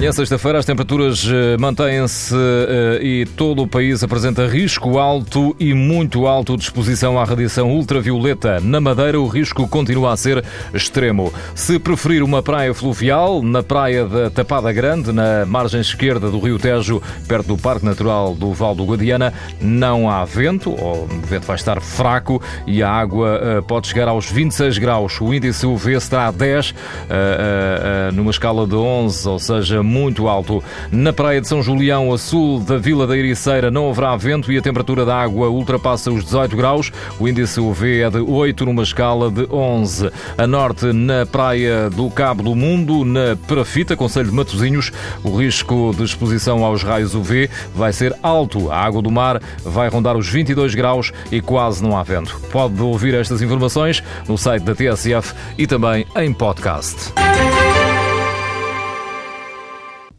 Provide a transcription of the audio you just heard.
Amanhã, sexta-feira, as temperaturas eh, mantêm-se eh, e todo o país apresenta risco alto e muito alto de exposição à radiação ultravioleta. Na Madeira, o risco continua a ser extremo. Se preferir uma praia fluvial, na praia da Tapada Grande, na margem esquerda do Rio Tejo, perto do Parque Natural do Val do Guadiana, não há vento, ou o vento vai estar fraco e a água eh, pode chegar aos 26 graus. O índice UV está a 10, numa escala de 11, ou seja, muito alto. Na praia de São Julião, a sul da Vila da Ericeira, não haverá vento e a temperatura da água ultrapassa os 18 graus. O índice UV é de 8 numa escala de 11. A norte, na praia do Cabo do Mundo, na Perafita, Conselho de Matosinhos, o risco de exposição aos raios UV vai ser alto. A água do mar vai rondar os 22 graus e quase não há vento. Pode ouvir estas informações no site da TSF e também em podcast